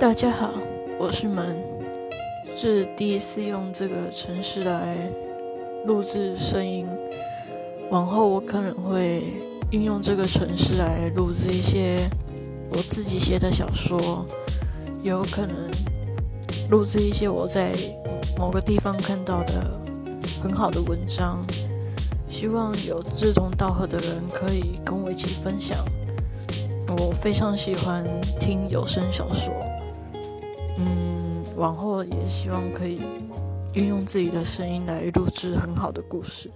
大家好，我是门，是第一次用这个城市来录制声音。往后我可能会运用这个城市来录制一些我自己写的小说，有可能录制一些我在某个地方看到的很好的文章。希望有志同道合的人可以跟我一起分享。我非常喜欢听有声小说，往后也希望可以运用自己的声音来录制很好的故事。